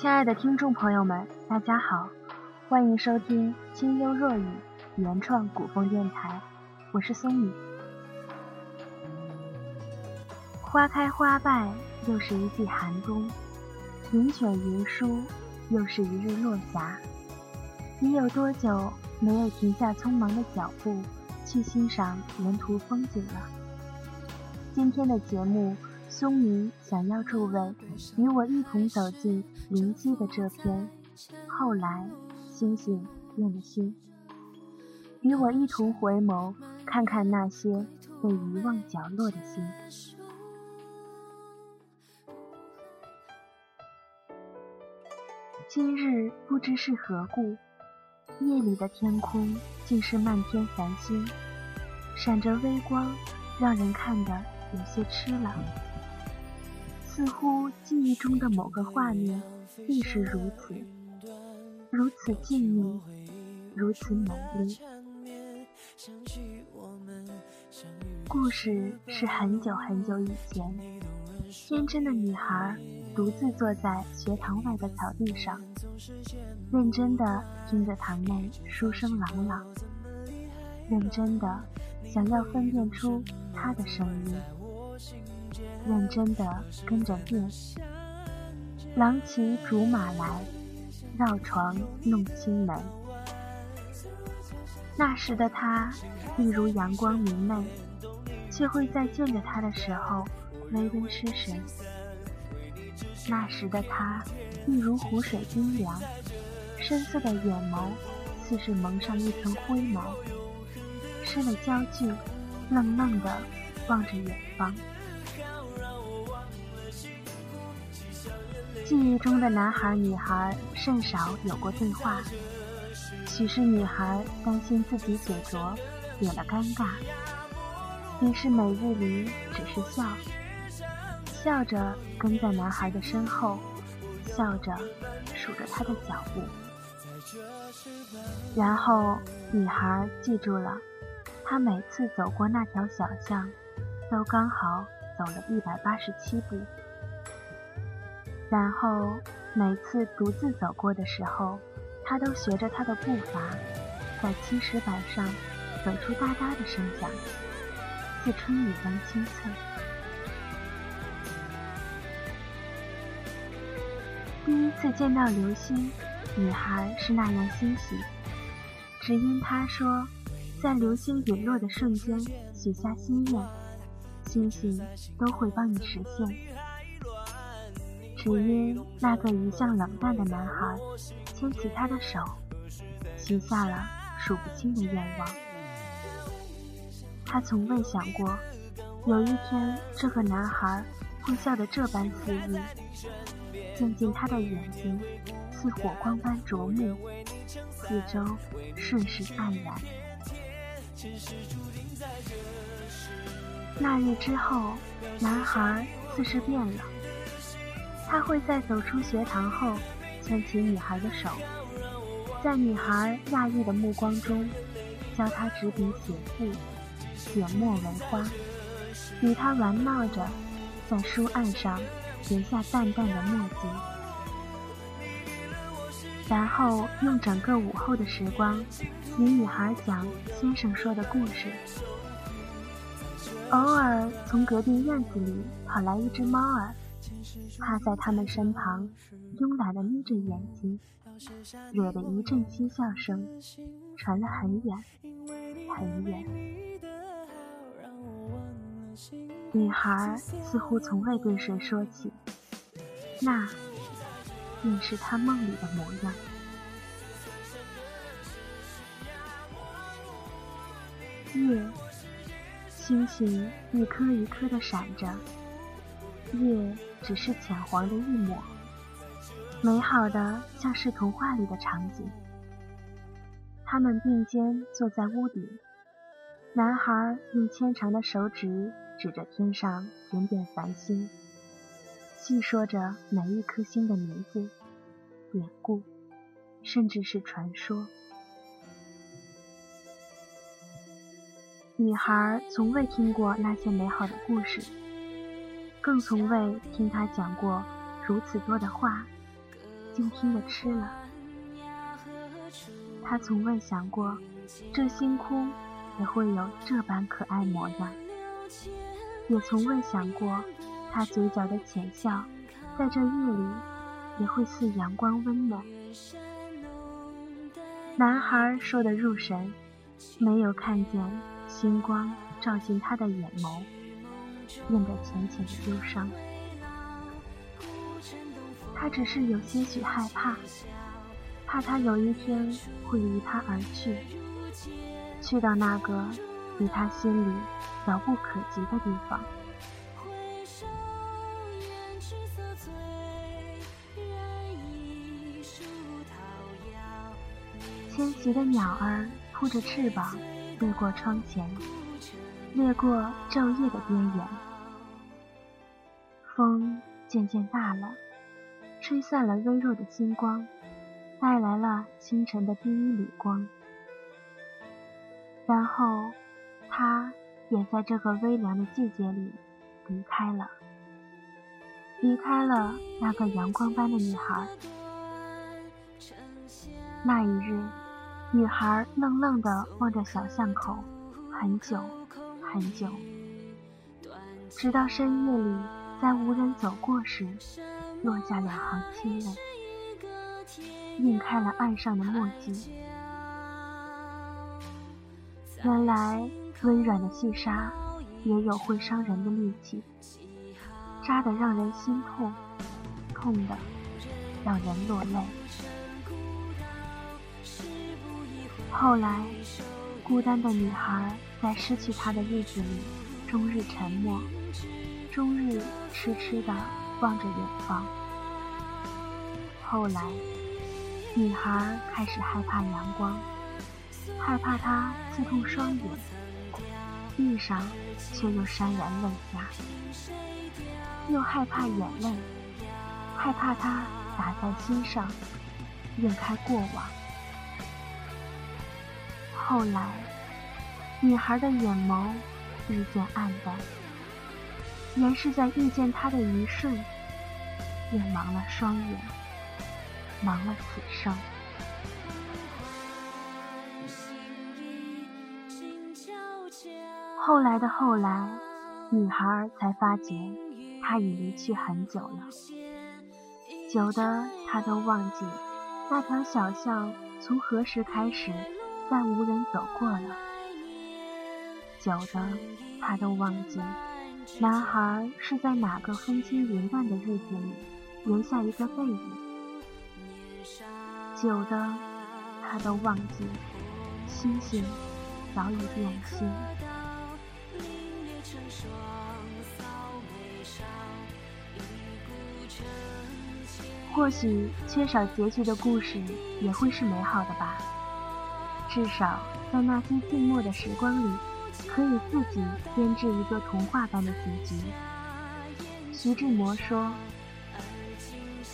亲爱的听众朋友们，大家好，欢迎收听清幽若雨原创古风电台，我是松雨。花开花败，又是一季寒冬；云卷云舒，又是一日落霞。你有多久没有停下匆忙的脚步，去欣赏沿途风景了？今天的节目。松明想要诸位与我一同走进灵犀的这篇《后来星星变了心》，与我一同回眸，看看那些被遗忘角落的心。今日不知是何故，夜里的天空竟是漫天繁星，闪着微光，让人看得有些痴了。似乎记忆中的某个画面亦是如此，如此静谧，如此美丽。故事是很久很久以前，天真的女孩独自坐在学堂外的草地上，认真的听着堂内书声朗朗，认真的想要分辨出她的声音。认真的跟着念，郎骑竹马来，绕床弄青梅。那时的他，一如阳光明媚，却会在见着他的时候微微失神。那时的他，一如湖水冰凉，深色的眼眸似是蒙上一层灰霾，失了焦距，愣愣的望着远方。记忆中的男孩女孩甚少有过对话，许是女孩担心自己嘴拙，有了尴尬，于是每日里只是笑，笑着跟在男孩的身后，笑着数着他的脚步，然后女孩记住了，他每次走过那条小巷，都刚好走了一百八十七步。然后每次独自走过的时候，他都学着他的步伐，在青石板上走出哒哒的声响，似春雨般清脆。第一次见到流星，女孩是那样欣喜，只因她说，在流星陨落的瞬间许下心愿，星星都会帮你实现。只因那个一向冷淡的男孩牵起她的手，许下了数不清的愿望。他从未想过，有一天这个男孩会笑得这般肆意。渐渐，他的眼睛似火光般灼目，四周瞬时黯然。那日之后，男孩似是变了。他会在走出学堂后，牵起女孩的手，在女孩讶异的目光中，教她执笔写字，写墨为花，与她玩闹着，在书案上留下淡淡的墨迹，然后用整个午后的时光，与女孩讲先生说的故事。偶尔从隔壁院子里跑来一只猫儿。趴在他们身旁，慵懒地眯着眼睛，惹得一阵嬉笑声传得很远很远。女孩似乎从未对谁说起，那便是她梦里的模样。夜，星星一颗一颗地闪着。夜只是浅黄的一抹，美好的像是童话里的场景。他们并肩坐在屋顶，男孩用纤长的手指指着天上点点繁星，细说着每一颗星的名字、典故，甚至是传说。女孩从未听过那些美好的故事。更从未听他讲过如此多的话，静听的吃了。他从未想过，这星空也会有这般可爱模样，也从未想过，他嘴角的浅笑，在这夜里也会似阳光温暖。男孩说的入神，没有看见星光照进他的眼眸，映得浅浅的忧伤。他只是有些许害怕，怕他有一天会离他而去，去到那个离他心里遥不可及的地方。迁徙的鸟儿扑着翅膀，掠过窗前，掠过昼夜的边缘。风渐渐大了。吹散了微弱的星光，带来了清晨的第一缕光。然后，他也在这个微凉的季节里离开了，离开了那个阳光般的女孩。那一日，女孩愣愣地望着小巷口，很久很久，直到深夜里，在无人走过时。落下两行清泪，印开了岸上的墨迹。原来温软的细沙也有会伤人的力气，扎得让人心痛，痛得让人落泪。后来，孤单的女孩在失去他的日子里，终日沉默，终日痴痴地。望着远方。后来，女孩开始害怕阳光，害怕它刺痛双眼，闭上却又潸然泪下，又害怕眼泪，害怕它打在心上，晕开过往。后来，女孩的眼眸日渐暗淡。原是在遇见他的一瞬，便盲了双眼，盲了此生。后来的后来，女孩才发觉他已离去很久了，久的她都忘记那条小巷从何时开始再无人走过了，久的他都忘记。男孩是在哪个风轻云淡的日子里留下一个背影？久的，他都忘记，星星早已变心。或许缺少结局的故事也会是美好的吧，至少在那些静默的时光里。可以自己编织一个童话般的结局。徐志摩说：“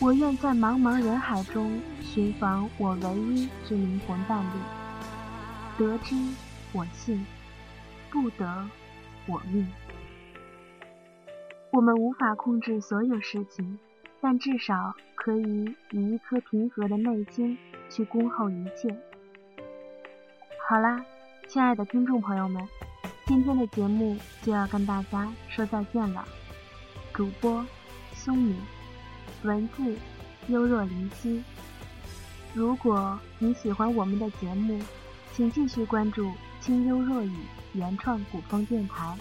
我愿在茫茫人海中寻访我唯一之灵魂伴侣，得之我幸，不得我命。”我们无法控制所有事情，但至少可以以一颗平和的内心去恭候一切。好啦，亲爱的听众朋友们。今天的节目就要跟大家说再见了。主播松米，文字幽若灵犀。如果你喜欢我们的节目，请继续关注清幽若雨原创古风电台。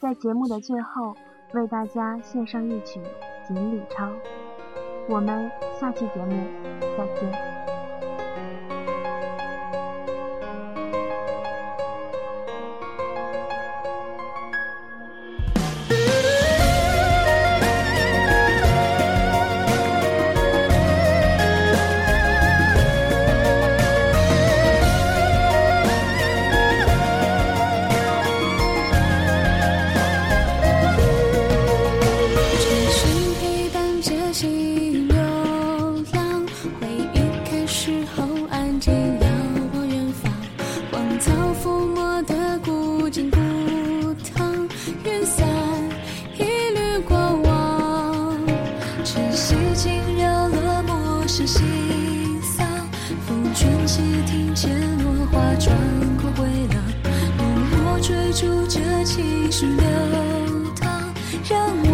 在节目的最后，为大家献上一曲《锦鲤抄》。我们下期节目再见。生命。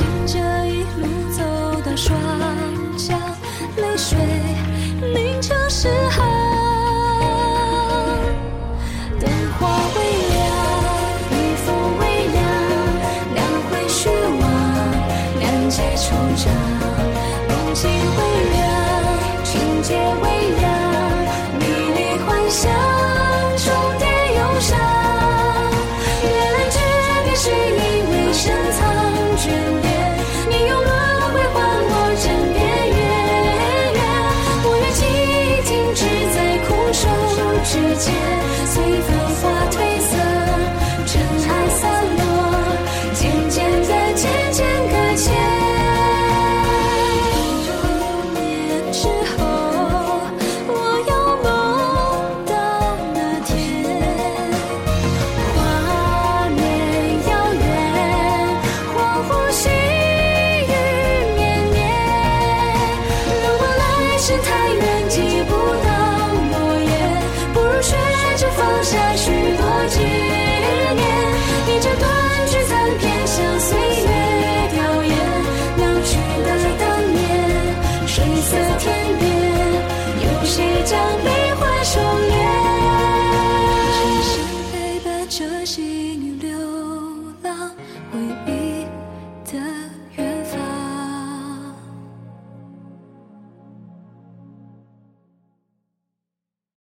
沿着一路走到双降，泪水凝成诗行，灯火微凉，微风微凉，描绘虚妄，谅解惆怅，梦境微凉，情节微凉，迷离幻想。